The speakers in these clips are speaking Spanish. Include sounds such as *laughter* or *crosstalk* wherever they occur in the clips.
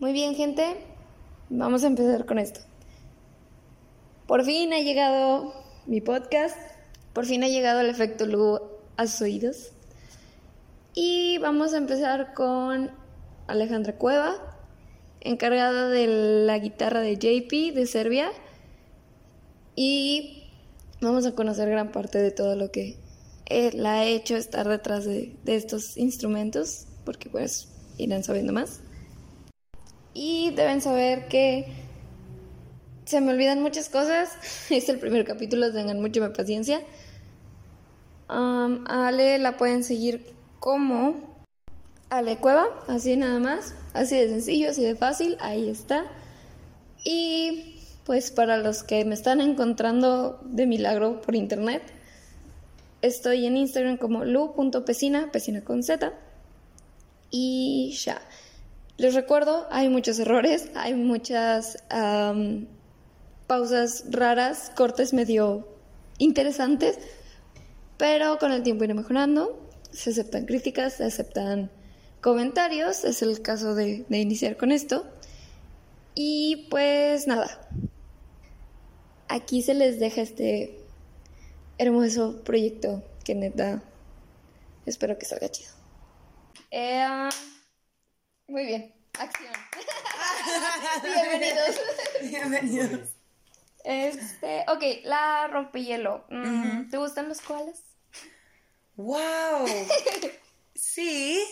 Muy bien, gente. Vamos a empezar con esto. Por fin ha llegado mi podcast. Por fin ha llegado el efecto Lu a sus oídos. Y vamos a empezar con Alejandra Cueva, encargada de la guitarra de JP de Serbia. Y vamos a conocer gran parte de todo lo que la ha hecho estar detrás de, de estos instrumentos, porque pues irán sabiendo más. Y deben saber que se me olvidan muchas cosas. *laughs* Es el primer capítulo, tengan mucha paciencia. Ale la pueden seguir como Ale Cueva, así nada más. Así de sencillo, así de fácil, ahí está. Y pues para los que me están encontrando de milagro por internet, estoy en Instagram como lu.pesina, pesina con Z. Y ya. Les recuerdo, hay muchos errores, hay muchas pausas raras, cortes medio interesantes, pero con el tiempo iré mejorando. Se aceptan críticas, se aceptan comentarios, es el caso de, de iniciar con esto. Y pues nada, aquí se les deja este hermoso proyecto que neta espero que salga chido. Eh, muy bien, acción. *laughs* Bienvenidos. Bienvenidos. Este, ok, la rompehielo. Mm, ¿Te gustan los koalas? ¡Wow! *laughs* Sí,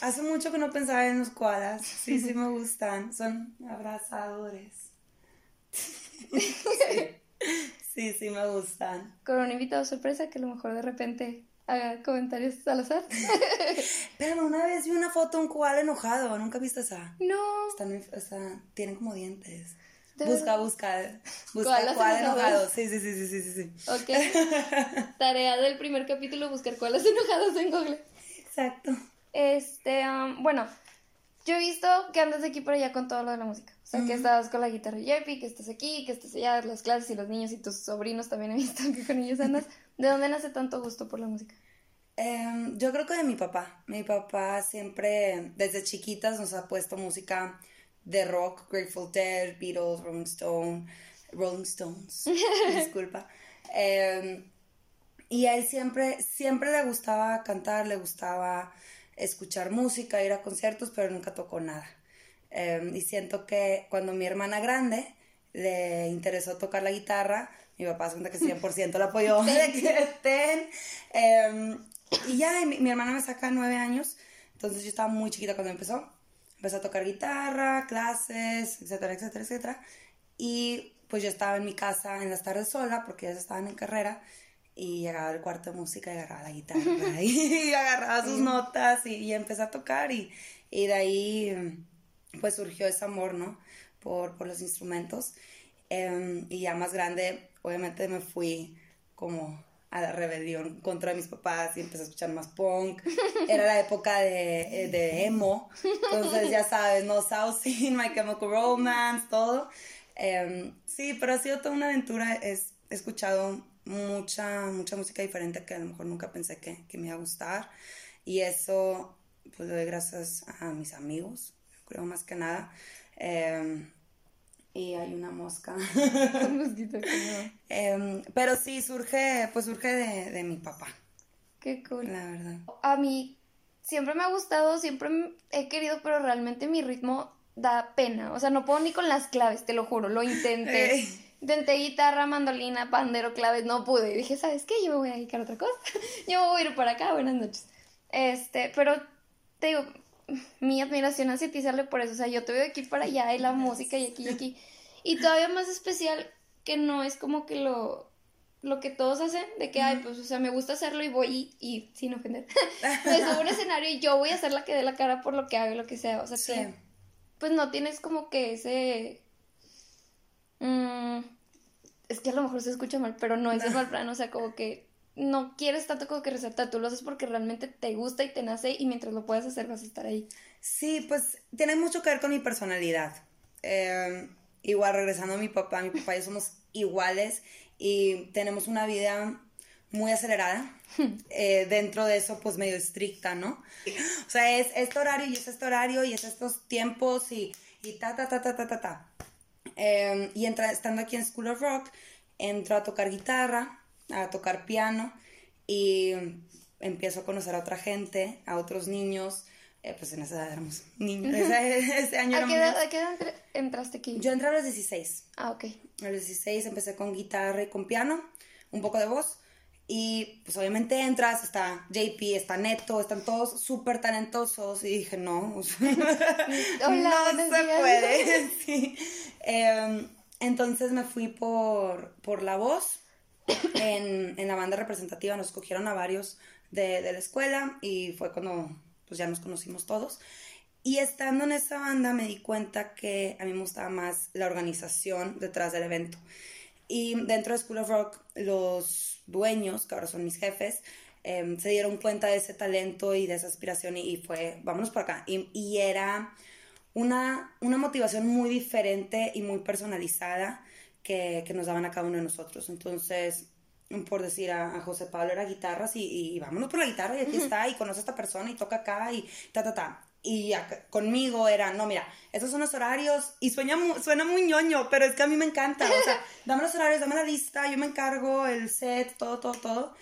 hace mucho que no pensaba en los koalas. Sí, sí me gustan. Son abrazadores. *laughs* Sí, sí, me gustan. Con un invitado sorpresa que a lo mejor de repente comentarios al azar. *laughs* Pero una vez vi una foto de un koala enojado, ¿nunca viste esa? No. Están, o sea, tienen como dientes. Busca, busca, busca koala enojado. Sí, sí, sí, sí, sí, sí. Ok. *laughs* Tarea del primer capítulo, buscar koalas enojados en Google. Exacto. Este, bueno, yo he visto que andas de aquí para allá con todo lo de la música. O sea, que estás con la guitarra Jeppy, que estás aquí, que estás allá, las clases y los niños y tus sobrinos también he visto *laughs* que con ellos andas. ¿De dónde nace tanto gusto por la música? Em, yo creo que de mi papá. Mi papá siempre, desde chiquitas, nos ha puesto música de rock, Grateful Dead, Beatles, Rolling Stone, Rolling Stones, *laughs* disculpa. Em, y a él siempre, siempre le gustaba cantar, le gustaba escuchar música, ir a conciertos, pero nunca tocó nada. Em, y siento que cuando mi hermana grande le interesó tocar la guitarra, mi papá se cuenta que *laughs* 100% la apoyó *laughs* em, y ya, mi, hermana me saca nueve años, entonces yo estaba muy chiquita cuando empezó. Empezó a tocar guitarra, clases, etcétera, etcétera, etcétera. Y pues yo estaba en mi casa en las tardes sola porque ya estaban en carrera y llegaba al cuarto de música y agarraba la guitarra *laughs* y *laughs* agarraba sus notas y, y empecé a tocar y, y de ahí pues surgió ese amor, ¿no? Por, por los instrumentos. Em, y ya más grande, obviamente me fui como a la rebelión contra mis papás y empecé a escuchar más punk. Era la época de, de emo, entonces ya sabes, ¿no? South Scene, My Chemical Romance, todo. Em, sí, pero ha sido toda una aventura. he escuchado mucha, mucha música diferente que a lo mejor nunca pensé que, que me iba a gustar. Y eso, pues lo doy gracias a mis amigos, creo más que nada. Em, y hay una mosca. *laughs* eh, pero sí, surge, pues surge de, de mi papá. Qué cool. La verdad. A mí siempre me ha gustado, siempre he querido, pero realmente mi ritmo da pena. O sea, no puedo ni con las claves, te lo juro, lo intenté. Intenté guitarra, mandolina, pandero, claves, no pude. Y dije, ¿sabes qué? Yo me voy a dedicar a otra cosa. *laughs* Yo me voy a ir para acá, buenas noches. Este, pero te digo, mi admiración hacia ti sale por eso. O sea, yo te veo de aquí para allá y la música y aquí y aquí. Y todavía más especial que no es como que lo, lo que todos hacen, de que, ay, pues, o sea, me gusta hacerlo y voy y, sin ofender, *laughs* *laughs* me subo un escenario y yo voy a ser la que dé la cara por lo que haga, lo que sea. O sea, que, pues no tienes como que ese... Mm, es que a lo mejor se escucha mal, pero no es el mal plan, o sea, como que no quieres tanto como que resaltar, tú lo haces porque realmente te gusta y te nace y mientras lo puedas hacer vas a estar ahí. Sí, pues tiene mucho que ver con mi personalidad. Em, igual regresando a mi papá, mi papá y yo somos iguales y tenemos una vida muy acelerada. *laughs* Eh, dentro de eso, pues medio estricta, ¿no? O sea, es este horario y es este horario y es estos tiempos y, y ta, ta, ta, ta, ta, ta, ta. Em, y entra, estando aquí en School of Rock, entro a tocar guitarra, a tocar piano y empiezo a conocer a otra gente, a otros niños. Eh, pues en esa edad éramos niños. *laughs* Ese, año ¿A, qué edad, ¿A qué edad entraste aquí? Yo entré a los 16. Ah, ok. A los 16 empecé con guitarra y con piano, un poco de voz. Y pues obviamente entras, está JP, está Neto, están todos súper talentosos. Y dije, no, *laughs* *laughs* no se puede. sí. Em, entonces me fui por, por la voz. En, en, la banda representativa nos cogieron a varios de, de, la escuela y fue cuando pues ya nos conocimos todos. Y estando en esa banda me di cuenta que a mí me gustaba más la organización detrás del evento. Y dentro de School of Rock, los dueños, que ahora son mis jefes, em, se dieron cuenta de ese talento y de esa aspiración y, fue, vámonos por acá. Y, y, era una, una motivación muy diferente y muy personalizada que, que, nos daban a cada uno de nosotros. Entonces, por decir a, José Pablo era guitarras y, y, vámonos por la guitarra y aquí está y conoce a esta persona y toca acá y ta, ta, ta. Y conmigo era, no, mira, esos son los horarios y suena, suena muy ñoño, pero es que a mí me encanta. O sea, *laughs* dame los horarios, dame la lista, yo me encargo el set, todo, todo, todo.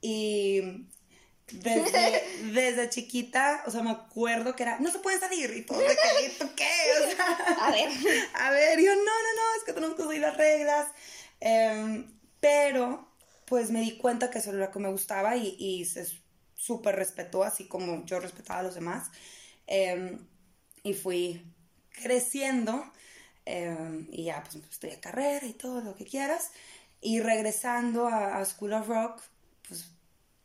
Y desde, *laughs* desde chiquita, o sea, me acuerdo que era, no se pueden salir y todo, de que, ¿tú qué? O sea, a ver. *laughs* A ver, yo, no, no, no, es que tenemos que seguir las reglas. Em, pero, pues me di cuenta que eso era lo que me gustaba y, y se súper respetó, así como yo respetaba a los demás. Em, y fui creciendo em, y ya pues estudié carrera y todo lo que quieras. Y regresando a, School of Rock, pues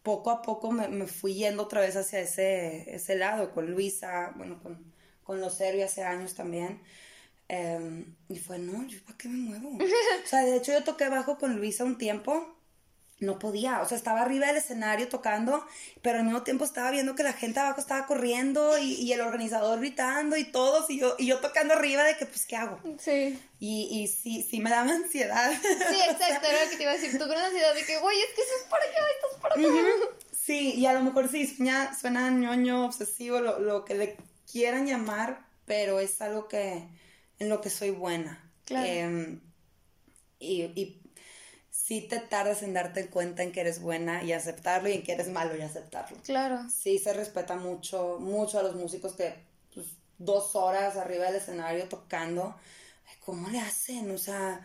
poco a poco me, fui yendo otra vez hacia ese, ese lado, con Luisa, bueno, con, con los Servi hace años también. Em, y fue, no, ¿yo para qué me muevo? *laughs* o sea, de hecho yo toqué bajo con Luisa un tiempo no podía, o sea, estaba arriba del escenario tocando, pero al mismo tiempo estaba viendo que la gente abajo estaba corriendo y, el organizador gritando y todos, y yo, y yo tocando arriba de que, pues, ¿qué hago? Sí. Y, y sí, sí me daba *laughs* ansiedad. Sí, exacto, era lo que te iba a decir, tú con ansiedad de que, güey, es que eso es para acá, esto es para acá. Sí, y a lo mejor sí, suena, suena ñoño, obsesivo, lo, lo, que le quieran llamar, pero es algo que, en lo que soy buena. Claro. Em, y, y sí te tardas en darte cuenta en que eres buena y aceptarlo y en que eres malo y aceptarlo. Claro. Sí se respeta mucho, mucho a los músicos que pues, dos horas arriba del escenario tocando. ¿Cómo le hacen? O sea,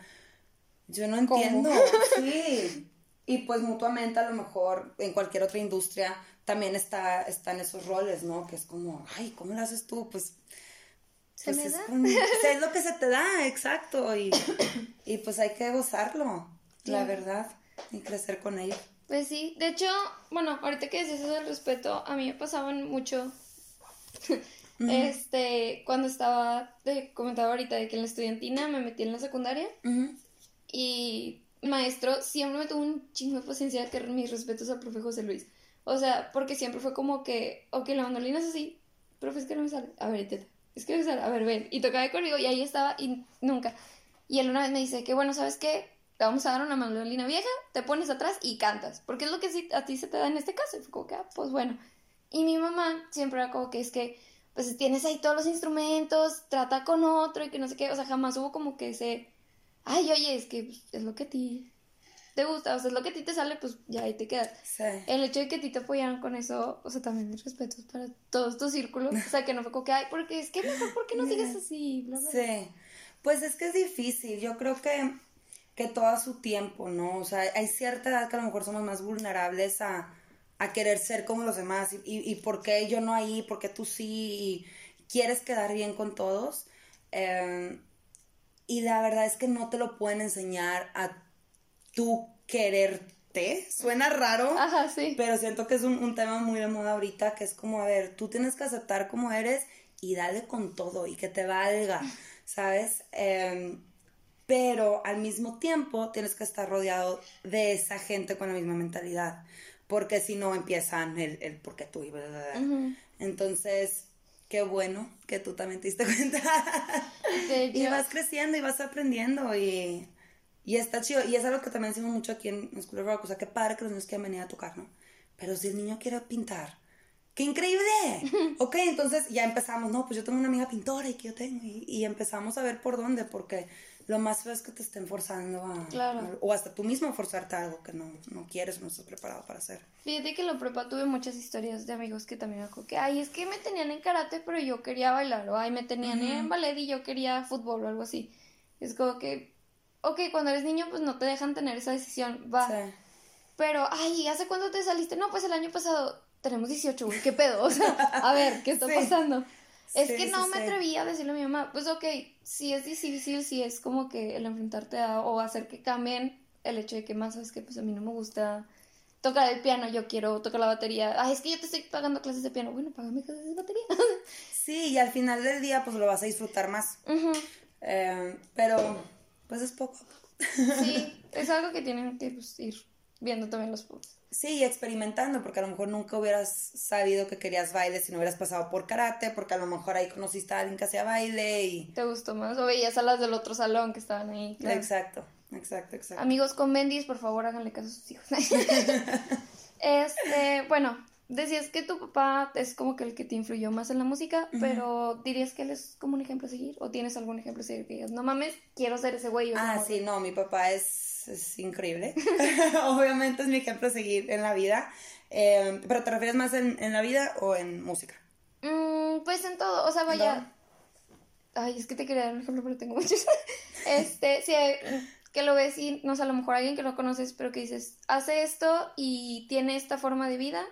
yo no entiendo. *laughs* Sí. Y pues mutuamente a lo mejor en cualquier otra industria también está, están esos roles, ¿no? Que es como, ay, ¿cómo lo haces tú? Pues ¿Se pues, es, es, lo que se te da, exacto. Y, y pues hay que gozarlo la verdad, y crecer con ella. Pues sí, de hecho, bueno, ahorita que dices eso del respeto, a mí me pasaban mucho, este, cuando estaba, te comentaba ahorita de que en la estudiantina me metí en la secundaria y maestro siempre me tuvo un chingo de paciencia que mis respetos al profe José Luis. O sea, porque siempre fue como que, ok, la mandolina es así, profe, es que no me sale, a ver, intenta, es que no me sale, a ver, ven, y tocaba conmigo y ahí estaba y nunca. Y él una vez me dice que, bueno, ¿sabes qué? Te vamos a dar una mandolina vieja, te pones atrás y cantas, porque es lo que a ti se te da en este caso. Y fue como que, ah, pues bueno. Y mi mamá siempre era como que es que, pues tienes ahí todos los instrumentos, trata con otro y que no sé qué, o sea, jamás hubo como que ese, ay, oye, es que pues, es lo que a ti te gusta, o sea, es lo que a ti te sale, pues ya ahí te quedas. Sí. El hecho de que a ti te apoyaran con eso, o sea, también mis respetos para todos tus círculos, o sea, que no fue como que, ay, porque es que mejor, ¿por qué no sigues *laughs* así? Sí, pues es que es difícil, yo creo que que todo su tiempo, ¿no? O sea, hay cierta edad que a lo mejor somos más vulnerables a, querer ser como los demás y, y, por qué yo no ahí, por qué tú sí, y quieres quedar bien con todos. Em, y la verdad es que no te lo pueden enseñar a tú quererte. Suena raro, Ajá, sí. pero siento que es un, tema muy de moda ahorita, que es como, a ver, tú tienes que aceptar como eres y dale con todo y que te valga, *laughs* ¿sabes? Eh, pero al mismo tiempo tienes que estar rodeado de esa gente con la misma mentalidad, porque si no empiezan el, el porque tú y Entonces, qué bueno que tú también te diste *laughs* cuenta. y vas creciendo y vas aprendiendo y, Y está chido. Y es algo que también decimos mucho aquí en, School of Rock. O sea, qué padre que los niños quieran venir a tocar, ¿no? Pero si el niño quiere pintar, ¡qué increíble! *laughs* ok, entonces ya empezamos, no, pues yo tengo una amiga pintora y que yo tengo. Y, empezamos a ver por dónde, porque lo más feo es que te estén forzando a... Claro. o hasta tú mismo forzarte a algo que no, no quieres o no estás preparado para hacer. Fíjate que en la prepa tuve muchas historias de amigos que también me que, ay, es que me tenían en karate, pero yo quería bailar. O ay, me tenían en ballet y yo quería fútbol o algo así. Es como que ok, cuando eres niño, pues no te dejan tener esa decisión, va. Pero, ay, ¿hace cuánto te saliste? No, pues el año pasado tenemos 18, güey, ¿qué pedo? *laughs* O sea, a ver, ¿qué está pasando? Es que no me atreví a decirle a mi mamá, pues ok, si es difícil, si es como que el enfrentarte a, o hacer que cambien el hecho de que más sabes que pues a mí no me gusta tocar el piano, yo quiero tocar la batería. Ay, es que yo te estoy pagando clases de piano. Bueno, págame clases de batería. *laughs* sí, y al final del día pues lo vas a disfrutar más. Eh, pero pues es poco Sí, *laughs* es algo que tienen que pues, ir viendo también los pobres. Sí, experimentando, porque a lo mejor nunca hubieras sabido que querías baile si no hubieras pasado por karate, porque a lo mejor ahí conociste a alguien que hacía baile y... Te gustó más, o veías a las del otro salón que estaban ahí. Exacto, exacto, exacto. Amigos con Bendis, por favor, háganle caso a sus hijos. *laughs* este, bueno, decías que tu papá es como que el que te influyó más en la música, pero ¿dirías que él es como un ejemplo a seguir? ¿O tienes algún ejemplo a seguir que digas, no mames, quiero ser ese güey? Ah, sí, no, mi papá es, es increíble. *laughs* Obviamente es mi ejemplo a seguir en la vida. Eh, ¿Pero te refieres más en, en, la vida o en música? Mm, pues en todo, o sea, vaya... Ay, es que te quería dar un ejemplo, pero tengo muchos. *laughs* este, sí, que lo ves y, no sé, a lo mejor alguien que no conoces, pero que dices, hace esto y tiene esta forma de vida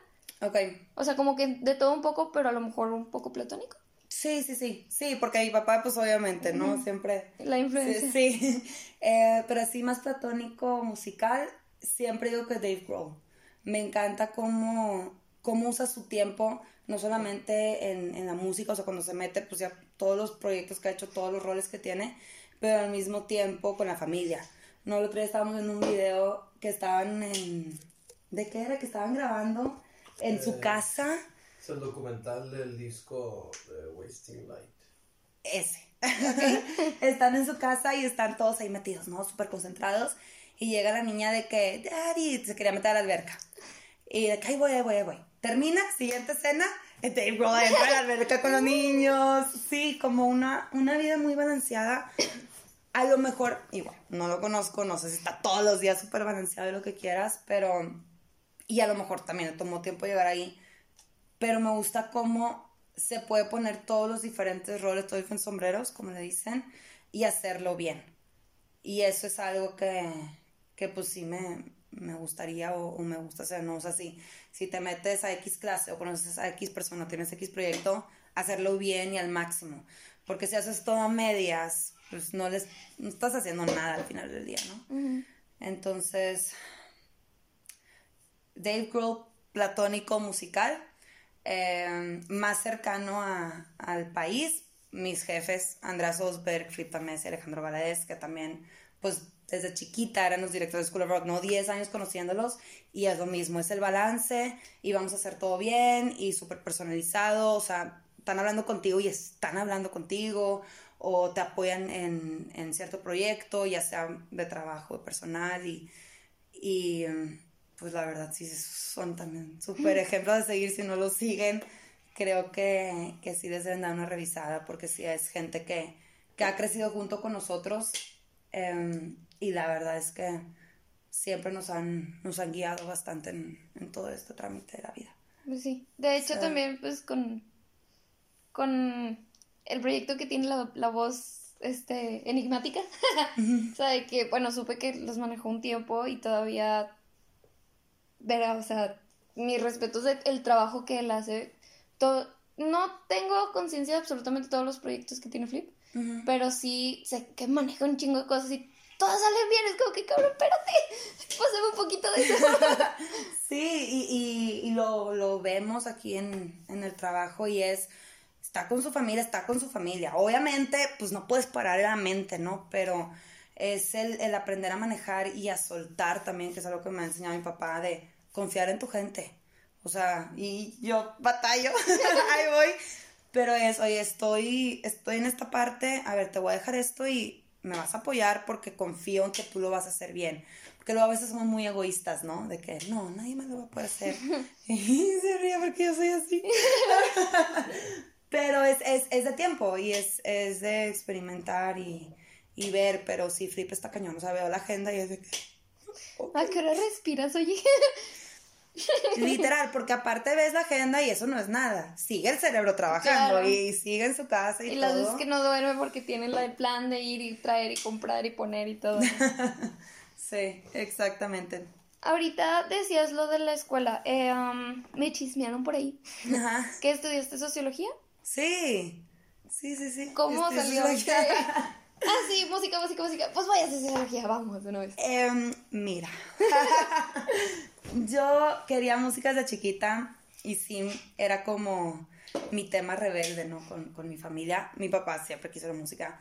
Ok. O sea, como que de todo un poco, pero a lo mejor un poco platónico. Sí, sí, sí, sí, porque mi papá, pues obviamente, ¿no? Siempre. La influencia. Sí, *laughs* eh, pero así más platónico, musical, siempre digo que Dave Grohl. Me encanta cómo, cómo usa su tiempo, no solamente en, en la música, o sea, cuando se mete, pues ya todos los proyectos que ha hecho, todos los roles que tiene, pero al mismo tiempo con la familia. No, el otro día estábamos en un video que estaban en... ¿De qué era? Que estaban grabando en su eh, casa. Es el documental del disco de Wasting Light. Ese. *laughs* están en su casa y están todos ahí metidos, ¿no? Súper concentrados. Y llega la niña de que, Daddy, se quería meter a la alberca. Y de que, ahí voy, ahí voy, ahí voy. Termina, siguiente escena, Dave Grohl entra a la alberca con los niños. Sí, como una, una vida muy balanceada. A lo mejor, igual, no lo conozco, no sé si está todos los días súper balanceado y lo que quieras, pero y a lo mejor también le tomó tiempo llegar ahí, pero me gusta cómo se puede poner todos los diferentes roles, todos los diferentes sombreros, como le dicen, y hacerlo bien. Y eso es algo que, que pues sí me, me gustaría o, me gusta hacer, ¿no? O sea, si, si te metes a X clase o conoces a X persona, tienes X proyecto, hacerlo bien y al máximo. Porque si haces todo a medias, pues no les no estás haciendo nada al final del día, ¿no? Entonces, Dave Grohl platónico musical, eh, más cercano al país, mis jefes, András Osberg, Flipa Messi, Alejandro Valadez, que también, pues desde chiquita eran los directores de School of Rock, ¿no? 10 años conociéndolos y es lo mismo, es el balance y vamos a hacer todo bien y súper personalizado, o sea, están hablando contigo y están hablando contigo o te apoyan en, en cierto proyecto, ya sea de trabajo, de personal y, y pues la verdad sí son también súper ejemplos de seguir si no lo siguen. Creo que, que sí les deben dar una revisada porque sí es gente que, que ha crecido junto con nosotros em, y la verdad es que siempre nos han, nos han guiado bastante en, en todo este trámite de la vida. Pues sí, de hecho también pues con, con el proyecto que tiene la, la voz este, enigmática, *laughs* o sea, que bueno, supe que los manejó un tiempo y todavía verá, o sea, mis respetos del el trabajo que él hace. Todo, no tengo conciencia de absolutamente todos los proyectos que tiene Flip, pero sí sé que maneja un chingo de cosas y todas salen bien. Es como que, cabrón, espérate, *laughs* pásame un poquito de eso. *laughs* sí, y, y, lo, lo, vemos aquí en, en el trabajo y es está con su familia, está con su familia. Obviamente, pues no puedes parar la mente, ¿no? Pero es el, el, aprender a manejar y a soltar también, que es algo que me ha enseñado mi papá, de confiar en tu gente. O sea, y yo batallo, *laughs* ahí voy. Pero es, oye, estoy, estoy en esta parte, a ver, te voy a dejar esto y me vas a apoyar porque confío en que tú lo vas a hacer bien. Porque luego a veces somos muy egoístas, ¿no? De que, no, nadie más lo va a poder hacer. *laughs* y se ríe porque yo soy así. *laughs* pero es, es, es, de tiempo y es, es de experimentar y, y, ver, pero sí, Flip está cañón. O sea, veo la agenda y es de que... ¿A qué hora respiras, oye? *laughs* Literal, porque aparte ves la agenda y eso no es nada. Sigue el cerebro trabajando y sigue en su casa y, y todo. las veces que no duerme porque tiene el plan de ir y traer y comprar y poner y todo. *laughs* sí, exactamente. Ahorita decías lo de la escuela. Eh, um, me chismearon por ahí. Ajá. *laughs* ¿Que estudiaste sociología? Sí. Sí, sí, sí. ¿Cómo salió? Ah, sí, música, música, música. Pues vaya a hacer sociología, vamos de una vez. Eh, mira. Yo quería música desde chiquita y sí, era como mi tema rebelde, ¿no? Con, con mi familia. Mi papá siempre quiso la música,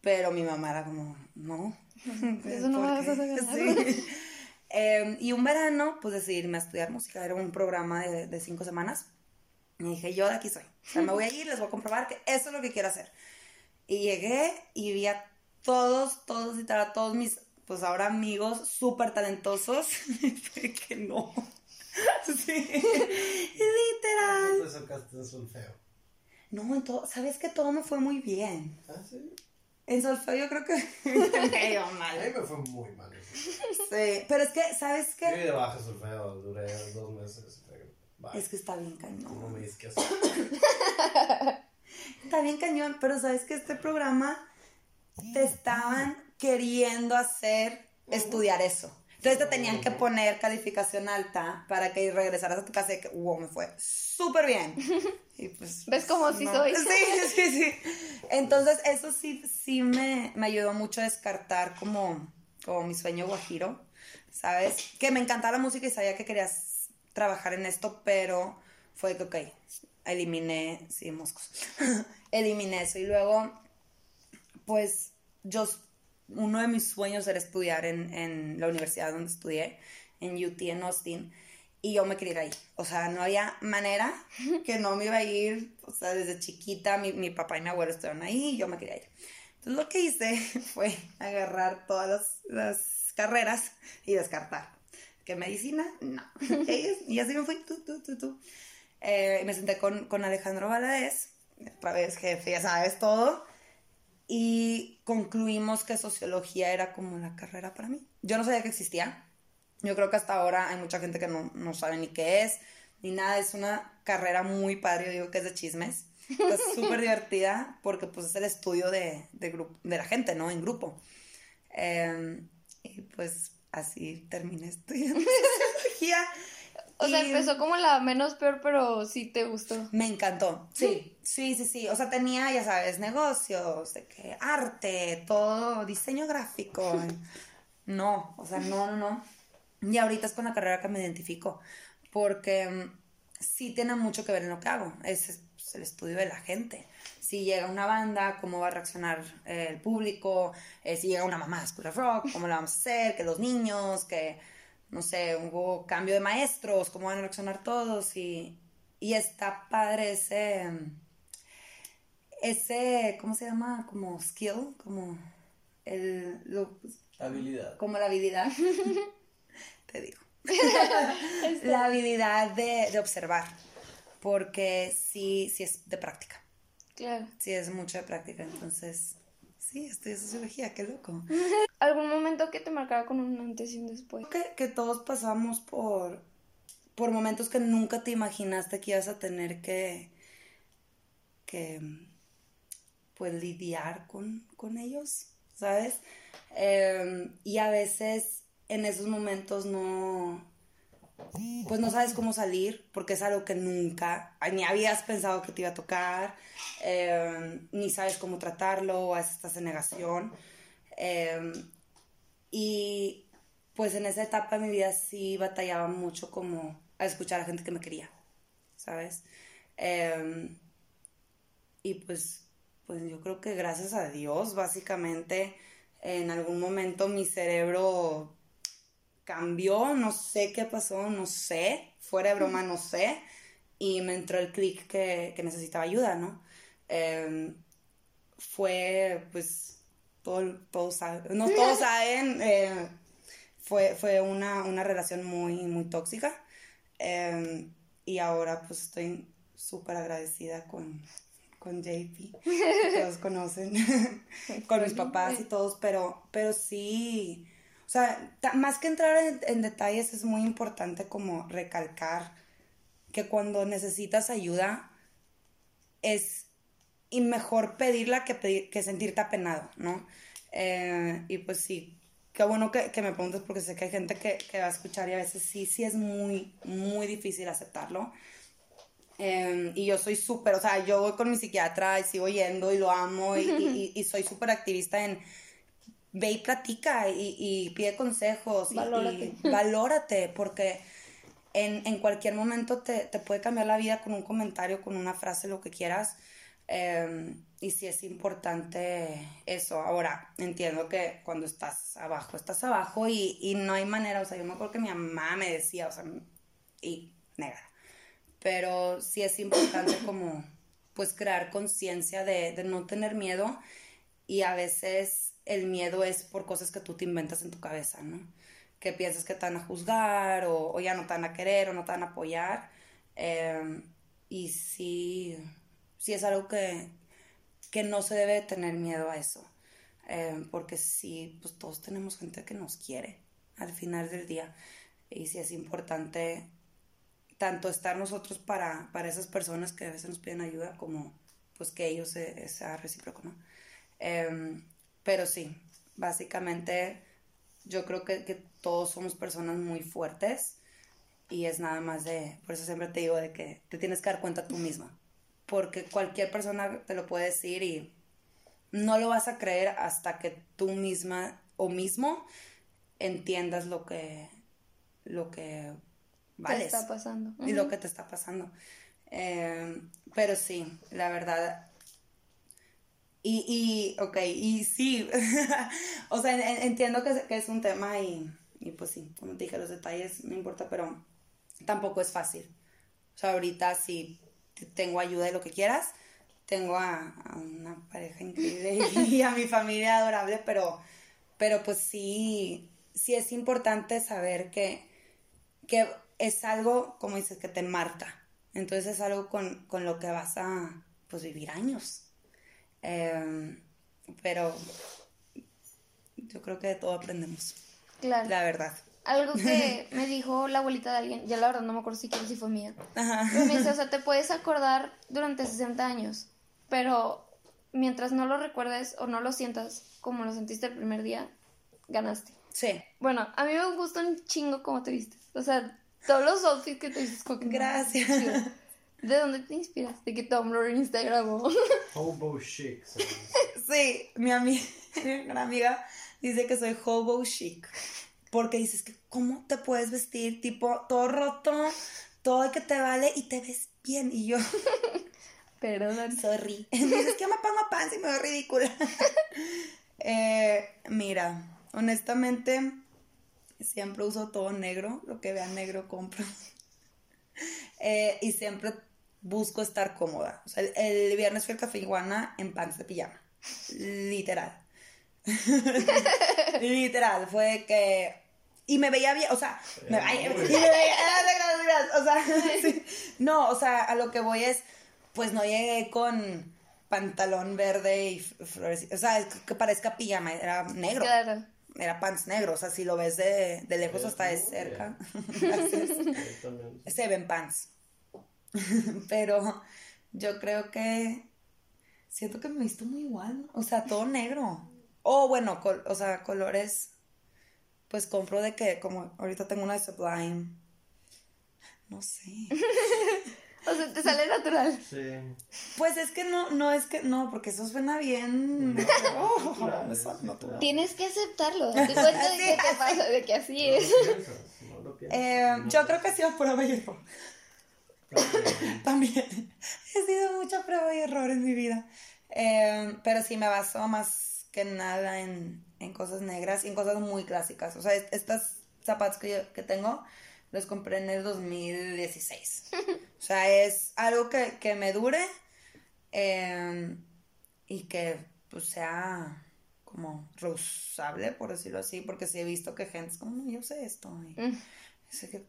pero mi mamá era como, no. Eso no vas a hacer. Sí. eh, y un verano, pues decidí irme a estudiar música. Era un programa de, de cinco semanas. Y dije, yo de aquí soy. O sea, me voy a ir, les voy a comprobar que eso es lo que quiero hacer. Y llegué y vi a todos, todos y a todos mis pues ahora amigos súper talentosos, *laughs* que no. *laughs* Sí, literal. ¿Te sacaste en solfeo? No, en todo, ¿sabes que todo me fue muy bien? ¿Ah, sí? En solfeo yo creo que *laughs* me iba A mí mal. me fue muy mal. eso. Sí, pero es que, ¿sabes Yo qué? de baja solfeo, duré dos meses. Bye. Es que está bien No cañón. me dices hacer. Está bien cañón, pero ¿sabes que Este programa te estaban queriendo hacer estudiar eso. Entonces te tenían que poner calificación alta para que regresaras a tu casa y que, wow, me fue súper bien. *laughs* Y pues, ¿Ves cómo sí soy? Sí, sí, sí. Entonces eso sí, sí me, me ayudó mucho a descartar como, como mi sueño guajiro, ¿sabes? Que me encantaba la música y sabía que querías trabajar en esto, pero fue que, ok, eliminé, sí, moscos, *laughs* eliminé eso. Y luego, pues, yo, uno de mis sueños era estudiar en, en la universidad donde estudié, en UT, en Austin, y yo me quería ir ahí. O sea, no había manera *laughs* que no me iba a ir, o sea, desde chiquita, mi, mi papá y mi abuelo estuvieron ahí y yo me quería ir. Entonces, lo que hice *laughs* fue agarrar todas las, las carreras y descartar. ¿Que medicina? No. Y así me fui, tú, tú, tú, tú. Eh, me senté con, con Alejandro Valadez, otra vez jefe, ya sabes todo, y concluimos que sociología era como la carrera para mí. Yo no sabía que existía. Yo creo que hasta ahora hay mucha gente que no, no sabe ni qué es, ni nada. Es una carrera muy padre, yo digo que es de chismes. Es súper *laughs* divertida porque pues es el estudio de, de, grupo, de la gente, ¿no? En grupo. Eh, y pues así terminé estudiando *laughs* sociología. O sea, empezó como la menos peor, pero sí te gustó. me encantó, sí, sí, sí, sí. O sea, tenía, ya sabes, negocios, de que arte, todo, diseño gráfico. *laughs* No, o sea, no, no, no. Y ahorita es con la carrera que me identifico, porque mm, sí tiene mucho que ver en lo que hago. Es, es, pues, el estudio de la gente. Si llega una banda, cómo va a reaccionar eh, el público. Eh, si llega una mamá de School of Rock, cómo la vamos a hacer. Que los niños, que, no sé, hubo cambio de maestros, cómo van a reaccionar todos. Y, y está padre ese, ese, ¿cómo se llama? Como skill, como el, lo- Habilidad. como la habilidad, *laughs* te digo, *laughs* la habilidad de, de observar, porque sí, sí es de práctica, Claro. sí es mucho de práctica, entonces, sí, estudio sociología, qué loco. *laughs* ¿Algún momento que te marcara con un antes y un después? Que, que todos pasamos por, por momentos que nunca te imaginaste que ibas a tener que, que pues lidiar con, con ellos, ¿sabes? Eh, y a veces en esos momentos no, pues no sabes cómo salir porque es algo que nunca, ni habías pensado que te iba a tocar, eh, ni sabes cómo tratarlo, veces estás en negación. Eh, y pues en esa etapa de mi vida sí batallaba mucho como a escuchar a gente que me quería, ¿sabes? Eh, y pues, pues yo creo que gracias a Dios, básicamente, en algún momento mi cerebro cambió, no sé qué pasó, no sé, fuera de broma, no sé, y me entró el clic que, que necesitaba ayuda, ¿no? Eh, fue pues todo, todos saben, no todos saben, eh, fue, fue una, una relación muy, muy tóxica. eh, y ahora pues estoy súper agradecida con, con JP, que todos *laughs* conocen, con mis papás y todos, pero, pero sí, o sea, más que entrar en, en detalles es muy importante como recalcar que cuando necesitas ayuda es y mejor pedirla que, pedir, que sentirte apenado, ¿no? Eh, y pues sí, qué bueno que, que me preguntes porque sé que hay gente que, que va a escuchar y a veces sí, sí es muy, muy difícil aceptarlo. Eh, y yo soy súper, o sea, yo voy con mi psiquiatra y sigo yendo y lo amo y, y- y soy súper activista en ve y platica y, y pide consejos y- Valórate. y, valórate porque en, en cualquier momento te, te puede cambiar la vida con un comentario, con una frase, lo que quieras. Eh, y sí es importante eso. Ahora, entiendo que cuando estás abajo, estás abajo y, y no hay manera. O sea, yo me acuerdo que mi mamá me decía, o sea, y negra. Pero sí es importante *coughs* como, pues, crear conciencia de, de no tener miedo. Y a veces el miedo es por cosas que tú te inventas en tu cabeza, ¿no? Que piensas que te van a juzgar o, o ya no te van a querer o no te van a apoyar. Eh, y sí, sí es algo que, que no se debe tener miedo a eso. Eh, porque sí, pues todos tenemos gente que nos quiere al final del día. Y sí es importante tanto estar nosotros para, para esas personas que a veces nos piden ayuda como pues que ellos se, sea recíproco, ¿no? Eh, pero sí, básicamente yo creo que, que todos somos personas muy fuertes y es nada más de, por eso siempre te digo de que te tienes que dar cuenta tú misma, porque cualquier persona te lo puede decir y no lo vas a creer hasta que tú misma o mismo entiendas lo que, lo que ¿Qué vales está pasando? y lo que te está pasando. Eh, pero sí, la verdad. Y, y ok, y sí, *laughs* o sea, en- entiendo que, es- que es un tema y, y pues sí, como te dije, los detalles no importa, pero tampoco es fácil. O sea, ahorita sí tengo ayuda y lo que quieras, tengo a, a una pareja increíble *laughs* y a mi familia adorable, pero, pero pues sí, sí es importante saber que, que es algo, como dices, que te marca. Entonces es algo con, con lo que vas a pues, vivir años. Eh, pero yo creo que de todo aprendemos, Claro. la verdad. Algo *laughs* que me dijo la abuelita de alguien, ya la verdad no me acuerdo siquiera si fue mía. Ajá. Pero me dice, o *laughs* sea, te puedes acordar durante 60 años, pero mientras no lo recuerdes o no lo sientas como lo sentiste el primer día, ganaste. Sí. Bueno, a mí me gusta un chingo cómo te vistes. O sea, todos los outfits que te vistes no, Gracias. chido. ¿De dónde te inspiras? ¿De qué Tumblr, Instagram o...? *laughs* Hobo chic. Sí, mi amiga, mi gran amiga dice que soy hobo chic. Porque dices que, ¿cómo te puedes vestir? Tipo, todo roto, todo que te vale y te ves bien. Y yo, *laughs* Perdón. sorry. *laughs* Dices que me pongo pants y me veo ridícula. *laughs* Eh, mira, honestamente, siempre uso todo negro. Lo que vea negro compro. Eh, y siempre busco estar cómoda. O sea, el, el viernes fui al café iguana en pants de pijama. Literal. *laughs* Literal, fue que... Y me veía bien, o sea, me, ay, y me veía, o sea, *laughs* sí. no, o sea, a lo que voy es, pues no llegué con pantalón verde y flores, o sea, que parezca pijama, era negro, Claro. era pants negro, o sea, si lo ves de, de lejos hasta de cerca, *laughs* se ven pants. Pero yo creo que siento que me he visto muy igual, ¿no? o sea, todo negro. O bueno, col- o sea, colores, pues compro de que, como ahorita tengo una de Sublime. No sé. *laughs* O sea, te sale natural. Sí. Pues es que no, no es que, no, porque eso suena bien. Oh, Claro, me es suena natural. Tienes que aceptarlo. *laughs* Date cuenta de Sí, que te pasa, de que así No es. lo piensas, no lo piensas. Eh, No. yo creo que ha sido prueba y error. *laughs* También. También. He sido mucha prueba y error en mi vida. Eh, pero sí me baso más que nada en, en cosas negras y en cosas muy clásicas. O sea, est- estos zapatos que, yo- que tengo los compré en el 2016. O sea, es algo que, que me dure eh, y que pues sea como reusable, por decirlo así, porque sí he visto que gente es como, yo sé esto. Y Mm. sé que,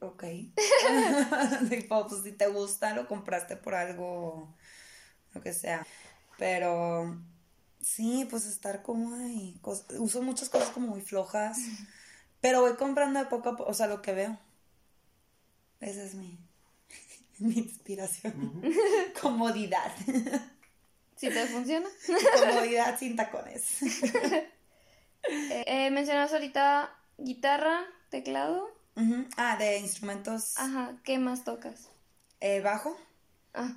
ok. *laughs* tipo, pues si te gusta, lo compraste por algo, lo que sea. Pero sí, pues estar cómoda y uso muchas cosas como muy flojas, pero voy comprando de poco a poco, o sea, lo que veo. Esa es mi, *laughs* mi inspiración. *laughs* Comodidad. Si te funciona. Comodidad sin tacones. *laughs* Eh, mencionas ahorita guitarra, teclado. Ah, de instrumentos Ajá, ¿qué más tocas? eh, bajo Ah,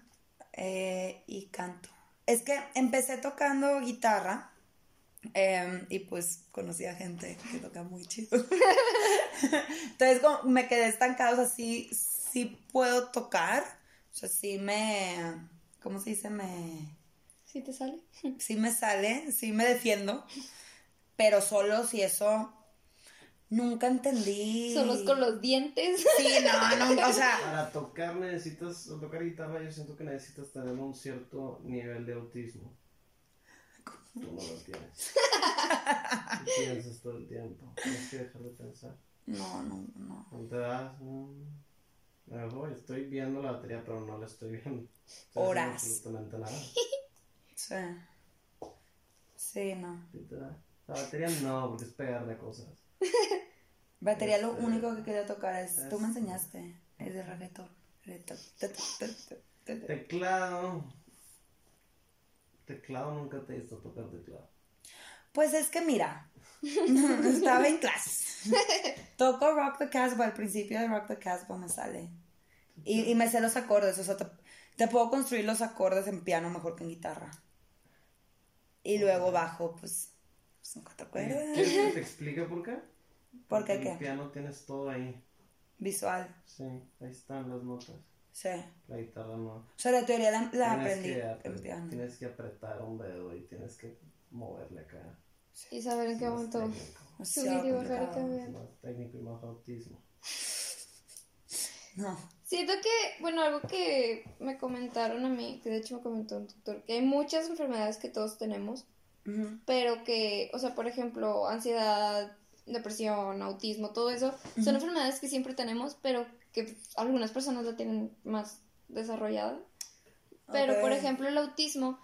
eh, y canto. Es que empecé tocando guitarra em, y pues conocí a gente que toca muy chido. *laughs* Entonces como me quedé estancada, o sea, sí, sí puedo tocar, o sea, sí me, ¿cómo se dice? Me, ¿sí te sale? sí me sale, sí me defiendo, pero solo si eso nunca entendí. Solos con los dientes. Sí, no, no, o sea, Para tocar necesitas, tocar guitarra yo siento que necesitas tener un cierto nivel de autismo. Tú no lo tienes. *laughs* Tú piensas todo el tiempo. Tienes que dejar de pensar. no, no, no. No te das. me voy, estoy viendo la batería, pero no la estoy viendo. Estoy Horas. Absolutamente nada. *laughs* Sí. Sí, no. La batería no, porque es pegarle cosas. *laughs* Batería lo Este, único que quería tocar es, tú me este. enseñaste, es de reggaetón. Teclado. Teclado nunca te visto tocar teclado. Pues es que mira, *laughs* estaba en clases. *laughs* Toco Rock the Casbah, al principio de Rock the Casbah me sale. Y, y me sé los acordes, o sea, te, te puedo construir los acordes en piano mejor que en guitarra. Y luego bajo, pues, pues nunca te acuerdas. ¿Quieres que te explique por qué? ¿Por qué qué? el piano tienes todo ahí. Visual, Sí, ahí están las notas. sí. La guitarra no. O sea, la teoría la, la aprendí que en piano. Tienes que apretar un dedo y tienes que moverle acá. Y saber en qué momento subir y bajar y cambiar. Es más técnico y más autismo. No. Siento que, bueno, algo que me comentaron a mí, que de hecho me comentó un doctor, que hay muchas enfermedades que todos tenemos, Ujú. pero que, o sea, por ejemplo, ansiedad, depresión, autismo, todo eso, son enfermedades que siempre tenemos, pero que algunas personas la tienen más desarrollada. Pero, por ejemplo, el autismo,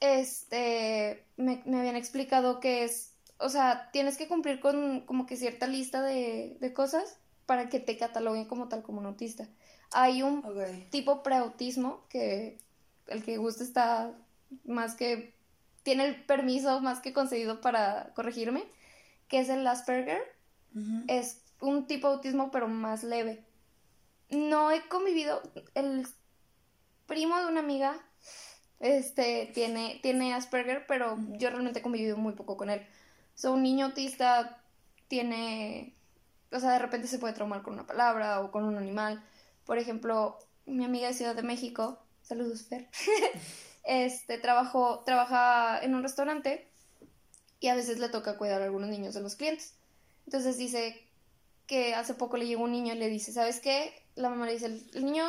este, me, me habían explicado que es, o sea, tienes que cumplir con como que cierta lista de, de cosas para que te cataloguen como tal como un autista. Hay un Ok. tipo preautismo que el que guste está más que tiene el permiso más que concedido para corregirme, que es el Asperger. Es un tipo de autismo pero más leve. No he convivido el primo de una amiga este tiene tiene Asperger, pero yo realmente he convivido muy poco con él. O sea, un niño autista tiene o sea, de repente se puede traumar con una palabra o con un animal. Por ejemplo, mi amiga de Ciudad de México, saludos Fer, *laughs* este, trabajó, trabaja en un restaurante y a veces le toca cuidar a algunos niños de los clientes. Entonces dice que hace poco le llegó un niño y le dice, ¿sabes qué? La mamá le dice, el, niño,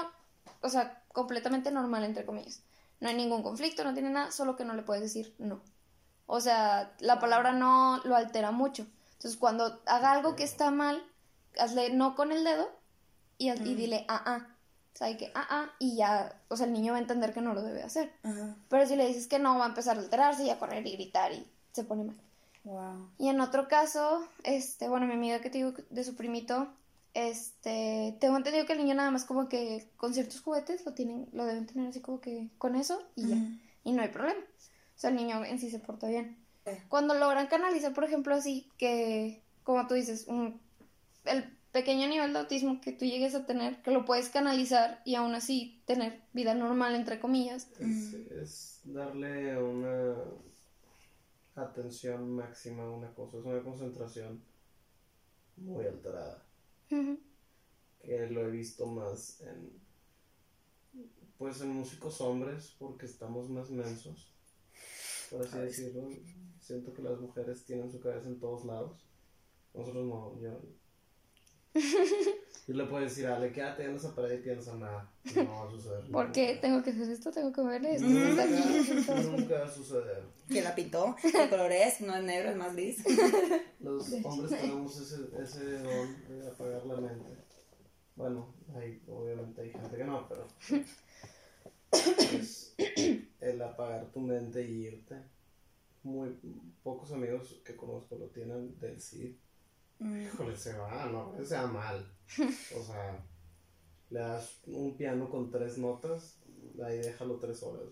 o sea, completamente normal, entre comillas. No hay ningún conflicto, no tiene nada, solo que no le puedes decir no. O sea, la palabra no lo altera mucho. Entonces, cuando haga algo que está mal, hazle no con el dedo y, dile ah, ah. ¿Sabe que ah, ah? Y ya, o sea, el niño va a entender que no lo debe hacer. Pero si le dices que no, va a empezar a alterarse y a correr y gritar y se pone mal. Wow. Y en otro caso, este, bueno, mi amiga que te digo de su primito, este, tengo entendido que el niño nada más como que con ciertos juguetes lo tienen, lo deben tener así como que con eso y ya. Y no hay problema. O sea, el niño en sí se porta bien. Cuando logran canalizar, por ejemplo, así que, como tú dices, un, el pequeño nivel de autismo que tú llegues a tener, que lo puedes canalizar y aún así tener vida normal, entre comillas. Es, es darle una atención máxima a una cosa, es una concentración muy alterada. Que lo he visto más en pues en músicos hombres porque estamos más mensos por así decirlo. Siento que las mujeres tienen su cabeza en todos lados. Nosotros no yo Yo le puedo decir, Ale, quédate en esa pared y piensa nada. No va a suceder. ¿Por qué tengo que hacer esto? Tengo que ver esto. Nunca, nunca va a suceder. ¿Quién la pintó? ¿Qué color es? No es negro, es más gris. Los hombres tenemos ese, ese don de apagar la mente. Bueno, hay, obviamente hay gente que no, pero es el apagar tu mente y irte. Muy pocos amigos que conozco lo tienen del sí. Híjole, se va, no, se va mal. O sea, le das un piano con tres notas, ahí déjalo tres horas.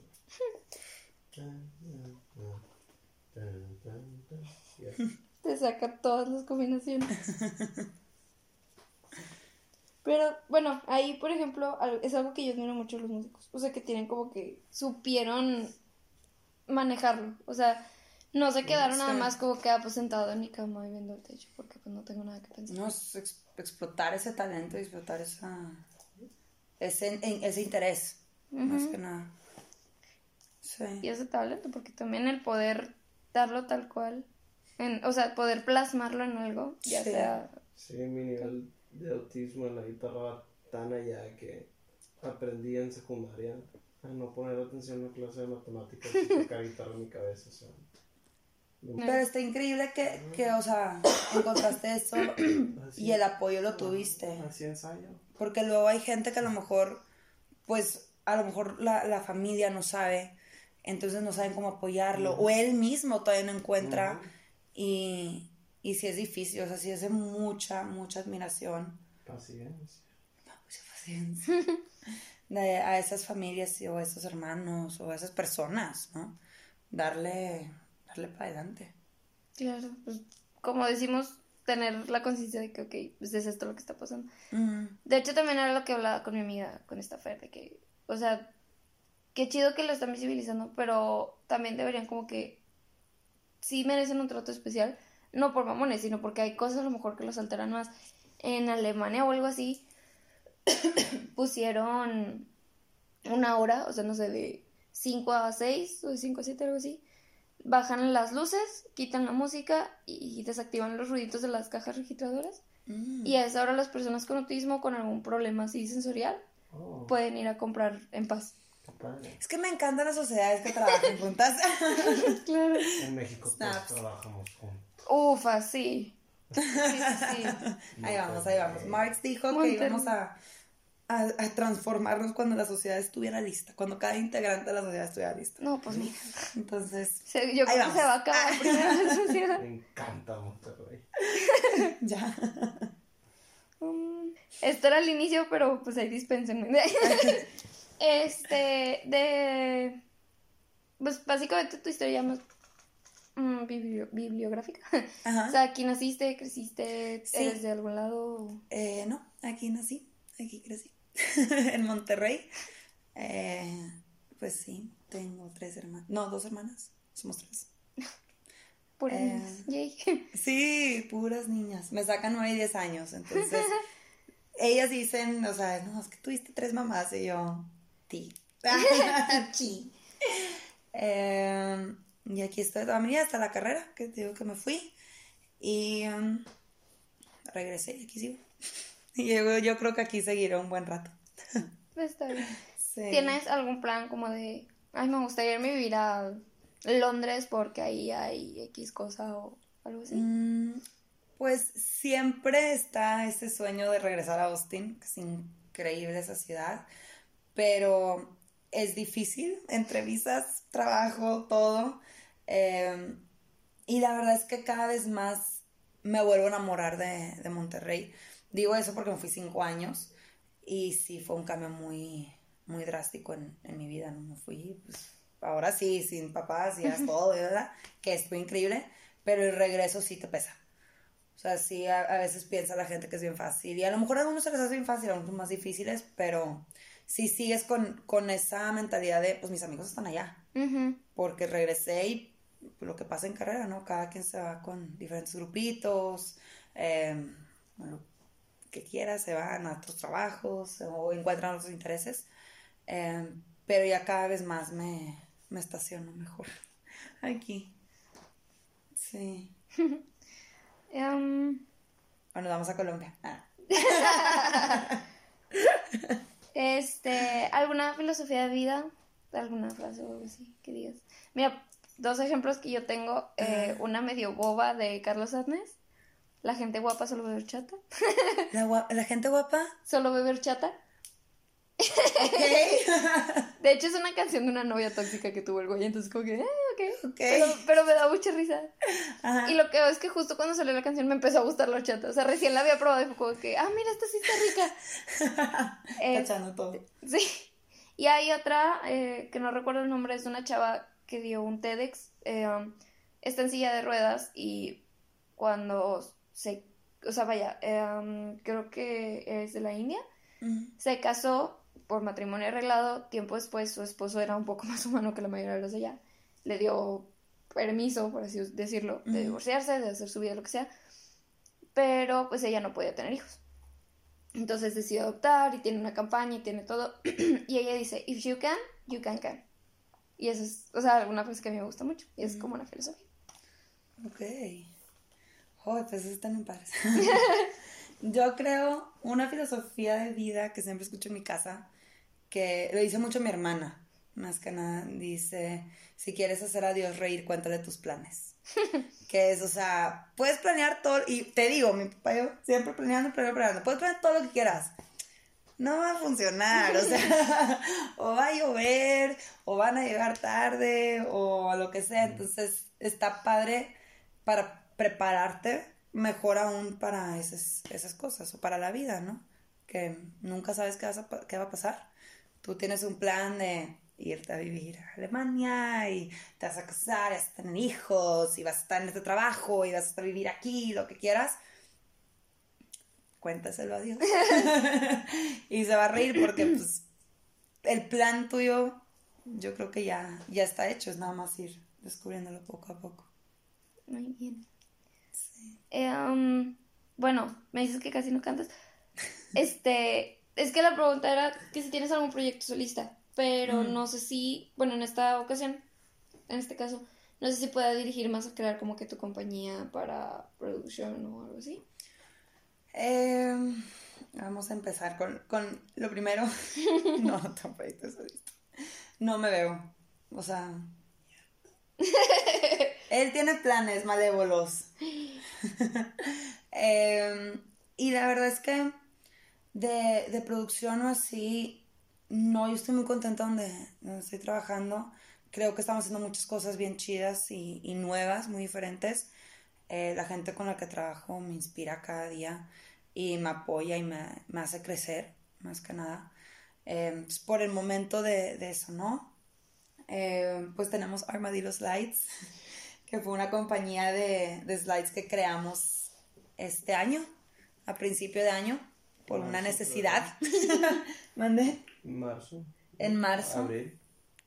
Te saca todas las combinaciones. Pero bueno, ahí por ejemplo es algo que yo admiro mucho de los músicos. O sea, que tienen como que supieron manejarlo. O sea, no se quedaron nada Sí. más como que ah, pues sentado en mi cama y viendo el techo porque pues no tengo nada que pensar. No, es ex- explotar ese talento, explotar esa, ese, en- ese interés, más que nada. Sí. Y ese talento, porque también el poder darlo tal cual, en, o sea, poder plasmarlo en algo, ya Sí. sea... Sí, mi nivel de autismo en la guitarra va tan allá que aprendí en secundaria a no poner atención en la clase de matemáticas y tocar guitarra en mi cabeza. O sea, Pero está increíble que, que, o sea, encontraste eso *clears throat* y el apoyo lo tuviste. Así ensayo. Porque luego hay gente que a lo mejor, pues, a lo mejor la, la familia no sabe, entonces no saben cómo apoyarlo, o él mismo todavía no encuentra, y, y sí es difícil, o sea, sí es de mucha, mucha admiración, Paciencia. mucha paciencia, *laughs* de, a esas familias o a esos hermanos o a esas personas, ¿no? Darle, darle para adelante. Claro, pues, como decimos, tener la conciencia de que, ok, pues es esto lo que está pasando. Mm, De hecho, también era lo que hablaba con mi amiga, con esta Fer, de que, o sea, qué chido que lo están visibilizando, pero también deberían como que sí merecen un trato especial, no por mamones, sino porque hay cosas a lo mejor que los alteran más. En Alemania o algo así, *coughs* pusieron una hora, o sea, no sé, de 5 a 6 o de 5 a 7, algo así. Bajan las luces, quitan la música y desactivan los ruiditos de las cajas registradoras. mm. Y a esa hora las personas con autismo, con algún problema así sensorial, Oh, pueden ir a comprar en paz. Es que me encantan las sociedades que trabajan juntas. *laughs* Claro. En México todos trabajamos juntos. Ufa, sí. Sí, sí, sí. Ahí vamos, ahí vamos. Marx dijo que íbamos a, a, a transformarnos cuando la sociedad estuviera lista, cuando cada integrante de la sociedad estuviera lista. No, pues mira. Entonces, se- Yo Ahí creo que se vamos. va a acabar *laughs* primero la sociedad. Me encanta Monterrey. *laughs* ya. Mm, Esto era el inicio, pero pues ahí dispénsenme. *laughs* Este, de. Pues básicamente tu historia más mm, biblio- bibliográfica. Ajá. O sea, aquí naciste, creciste, Sí. eres de algún lado. Eh, no, aquí nací, aquí crecí. *laughs* en Monterrey. Eh, pues sí, tengo tres hermanas. No, dos hermanas. Somos tres. Por Eh. Yay. *laughs* Sí, puras niñas. Me sacan nueve y diez años. Entonces, *laughs* ellas dicen, o sea, no, es que tuviste tres mamás. Y yo, ti. Chi. Eh, y aquí estoy toda mi vida hasta la carrera, que te digo que me fui. Y um, regresé y aquí sigo. Y yo, yo creo que aquí seguiré un buen rato. *laughs* Pues está bien. Sí. ¿Tienes algún plan como de, ay, me gustaría irme a vivir a Londres porque ahí hay X cosa o algo así? Mm, Pues siempre está ese sueño de regresar a Austin, que es increíble esa ciudad, pero es difícil, entrevistas, trabajo, todo. eh, y la verdad es que cada vez más me vuelvo a enamorar de, de Monterrey. Digo eso porque me fui cinco años y sí fue un cambio muy, muy drástico en, en mi vida, ¿no? Me fui, pues, ahora sí, sin papás y ya todo, ¿verdad? Que estuvo increíble, pero el regreso sí te pesa. O sea, sí, a, a veces piensa la gente que es bien fácil. Y a lo mejor a algunos se les hace bien fácil, a otros más difíciles, pero sí sigues con, con esa mentalidad de, pues mis amigos están allá. Ujú. Porque regresé y lo que pasa en carrera, ¿no? Cada quien se va con diferentes grupitos, eh, que quiera, se van a otros trabajos o encuentran otros intereses. Eh, pero ya cada vez más me, me estaciono mejor *laughs* aquí. Sí. *laughs* Em, O nos vamos a Colombia. Ah. *laughs* Este, ¿alguna filosofía de vida? ¿Alguna frase o algo así que digas? Mira, dos ejemplos que yo tengo. eh, una medio boba de Carlos Adnes. La gente guapa solo bebe chata. *laughs* La, gua- la gente guapa. Solo beber chata. Ok. *laughs* De hecho, es una canción de una novia tóxica que tuvo el güey. Entonces, como que, eh, ok. Ok. Pero, pero me da mucha risa. Ajá. Y lo que es que justo cuando salió la canción me empezó a gustar la chata. O sea, recién la había probado y fue como que, ah, mira, esta sí está rica. *laughs* Eh, Cachando todo. Sí. Y hay otra, eh, que no recuerdo el nombre, es de una chava que dio un TEDx. eh, um, está en silla de ruedas y cuando se... O sea, vaya, um, creo que es de la India. Ujú. Se casó por matrimonio arreglado. Tiempo después su esposo era un poco *laughs* más humano que la mayoría de los de allá. Le dio permiso, por así decirlo, de divorciarse, de hacer su vida, lo que sea. Pero pues ella no podía tener hijos. Entonces decidió adoptar y tiene una campaña y tiene todo. *clears throat* y ella dice, if you can, you can can. Y eso es, o sea, alguna frase que a mí me gusta mucho. Y es como una filosofía. Ok. Joder, pues eso están en pares. *laughs* Yo creo una filosofía de vida que siempre escucho en mi casa, que lo dice mucho mi hermana, más que nada, dice, si quieres hacer a Dios reír, cuéntale tus planes. *laughs* que es, o sea, puedes planear todo, y te digo, mi papá y yo siempre planeando, planeando, planeando, puedes planear todo lo que quieras. No va a funcionar, o sea, *laughs* o va a llover, o van a llegar tarde, o lo que sea. Entonces, está padre para prepararte mejor aún para esas, esas cosas, o para la vida, ¿no? Que nunca sabes qué, vas a qué va a pasar. Tú tienes un plan de irte a vivir a Alemania y te vas a casar, vas a tener hijos, y vas a estar en este trabajo, y vas a vivir aquí, lo que quieras. Cuéntaselo a Dios. *laughs* y se va a reír porque, pues, el plan tuyo, yo creo que ya, ya está hecho, es nada más ir descubriéndolo poco a poco. Muy bien. Eh, um, bueno, me dices que casi no cantas. *laughs* Este, es que la pregunta era que si tienes algún proyecto solista, pero no sé si, bueno, en esta ocasión, en este caso, no sé si pueda dirigir más a crear como que tu compañía para producción o algo así. Eh, vamos a empezar con, con lo primero. *laughs* no, proyectos solista. No me veo. O sea. *laughs* Él tiene planes malévolos. *laughs* Eh, y la verdad es que de, de producción o así, no, yo estoy muy contenta donde, donde estoy trabajando. Creo que estamos haciendo muchas cosas bien chidas y, y nuevas, muy diferentes. Eh, la gente con la que trabajo me inspira cada día y me apoya y me, me hace crecer, más que nada. Eh, pues por el momento de, de eso, ¿no? Eh, pues tenemos Armadillo Slides, *laughs* que fue una compañía de, de slides que creamos este año, a principio de año, por Marzo, una necesidad. *laughs* ¿Mandé? Marzo. En marzo. Abril.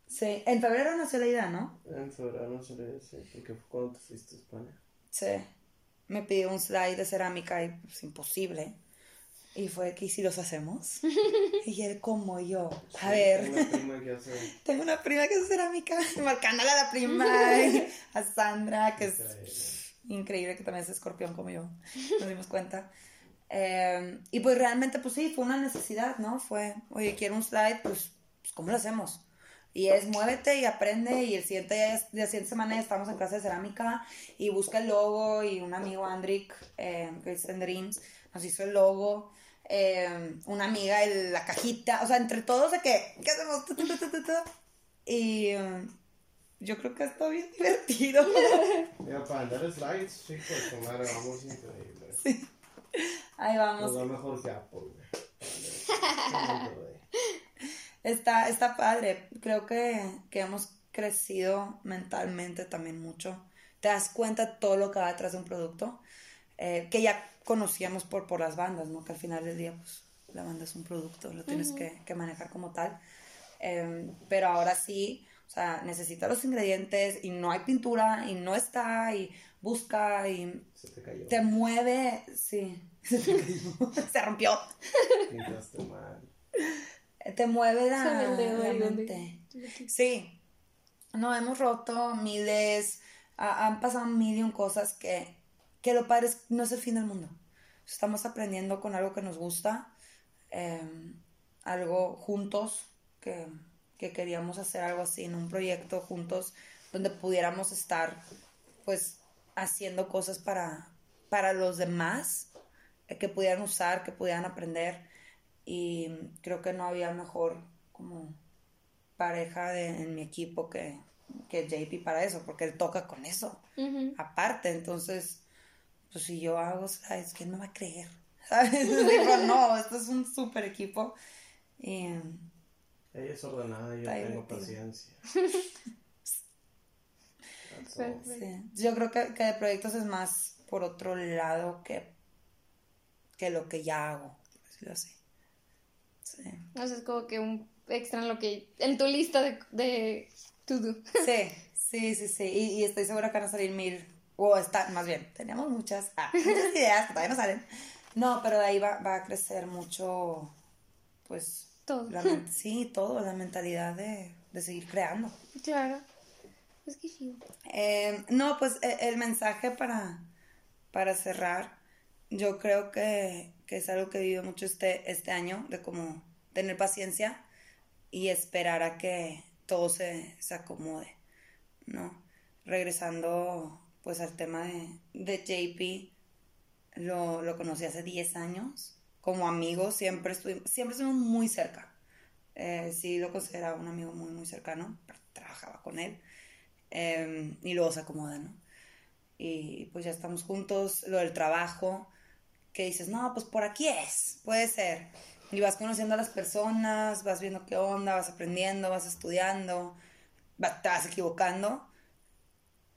Sí, en febrero nació la idea, ¿no? En febrero no se le dice, porque fue cuando te fuiste a España. Sí. Me pidió un slide de cerámica y pues imposible. Y fue que ¿y si los hacemos? *laughs* Y él como yo. A Sí, ver. Una prima que hace. Tengo una prima que hace *laughs* cerámica, *laughs* marcándole a la prima, a Sandra, que es Increíble. increíble, que también es escorpión como yo, nos dimos cuenta. Eh, y pues realmente, pues sí, fue una necesidad, ¿no? Fue, oye, quiero un slide, pues, pues ¿cómo lo hacemos? Y es muévete y aprende y el siguiente día, la siguiente semana ya estamos en clase de cerámica y busca el logo y un amigo Andrick, eh, que es en Dreams, nos hizo el logo, eh, una amiga el- la cajita, o sea, entre todos de que, ¿qué hacemos? Y eh, yo creo que ha estado bien *laughs* divertido. Mira, para andar slides, chicos, su madre, vamos increíble. Ahí Nos vamos. va mejor que Apple, güey. Está, está padre. Creo que, que hemos crecido mentalmente también mucho. Te das cuenta de todo lo que va detrás de un producto. Eh, que ya conocíamos por, por las bandas, ¿no? Que al final del día, pues, la banda es un producto, lo tienes que, que manejar como tal. Eh, pero ahora sí, o sea, necesita los ingredientes y no hay pintura y no está y busca y Se te cayó. te mueve, sí, *laughs* se te cayó, *laughs* se rompió. Pintaste mal. Te mueve la, la mente. Sí, no hemos roto miles, ha- han pasado mil y un cosas que, que lo padre es- no es el fin del mundo. estamos aprendiendo con algo que nos gusta, em, algo juntos, que, que queríamos hacer algo así en un proyecto juntos donde pudiéramos estar pues haciendo cosas para, para los demás, eh, que pudieran usar, que pudieran aprender. Y creo que no había mejor como pareja de- en mi equipo que, que JP para eso, porque él toca con eso, aparte, entonces, pues si yo hago, ¿sabes? ¿Quién me va a creer? *laughs* ¿Sabes? *laughs* Digo, no, esto es un súper equipo y Ella es ordenada y yo tengo divertido. paciencia. *laughs* Sí. yo creo que, que de proyectos es más por otro lado que, que lo que ya hago, por decirlo así. Sí. O sea, es como que un extra en lo que. en tu lista de, de to do. Sí, sí, sí, sí. Y, y estoy segura que van a salir mil. O está, más bien, tenemos muchas, ah, muchas *laughs* ideas que todavía no salen. No, pero de ahí va, va a crecer mucho, pues. Todo. la sí, todo, la mentalidad de, de seguir creando. Claro. Es que sí. Eh, no, pues e- el, mensaje para, para cerrar, yo creo que, que es algo que vivido mucho este, este año, de como tener paciencia y esperar a que todo se, se acomode, ¿no? Regresando pues al tema de, de JP, lo, lo conocí hace 10 años, como amigo, siempre estuvimos, siempre muy cerca. Eh, sí lo consideraba un amigo muy, muy cercano, pero trabajaba con él. Eh, y luego se acomoda. Y pues ya estamos juntos, lo del trabajo, que dices, no, pues por aquí es, puede ser. Y vas conociendo a las personas, vas viendo qué onda, vas aprendiendo, vas estudiando, va- te vas equivocando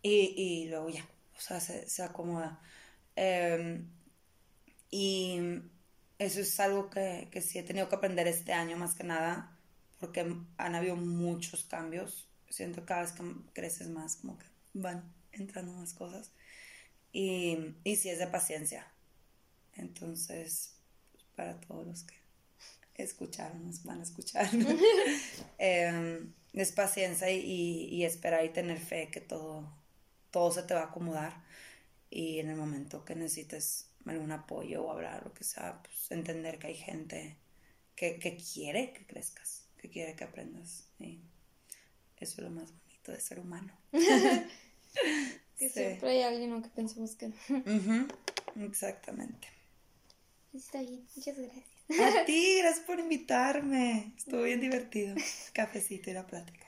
y, y luego ya, o sea, se, se acomoda. Eh, y eso es algo que, que sí he tenido que aprender este año más que nada, porque han habido muchos cambios. Siento que cada vez que creces más, como que van entrando más cosas. Y, y sí es de paciencia. Entonces, para todos los que escucharon, nos van a escuchar, *laughs* *laughs* eh, es paciencia y, y, y esperar y tener fe que todo, todo se te va a acomodar. Y en el momento que necesites algún apoyo o hablar, lo que sea, pues entender que hay gente que, que quiere que crezcas, que quiere que aprendas. Y eso es lo más bonito de ser humano. *laughs* *laughs* Que Sí. siempre hay alguien aunque pensemos que no. *laughs* Exactamente. Está bien. Muchas gracias. A ti, gracias por invitarme. Estuvo bien divertido. Cafecito y la plática.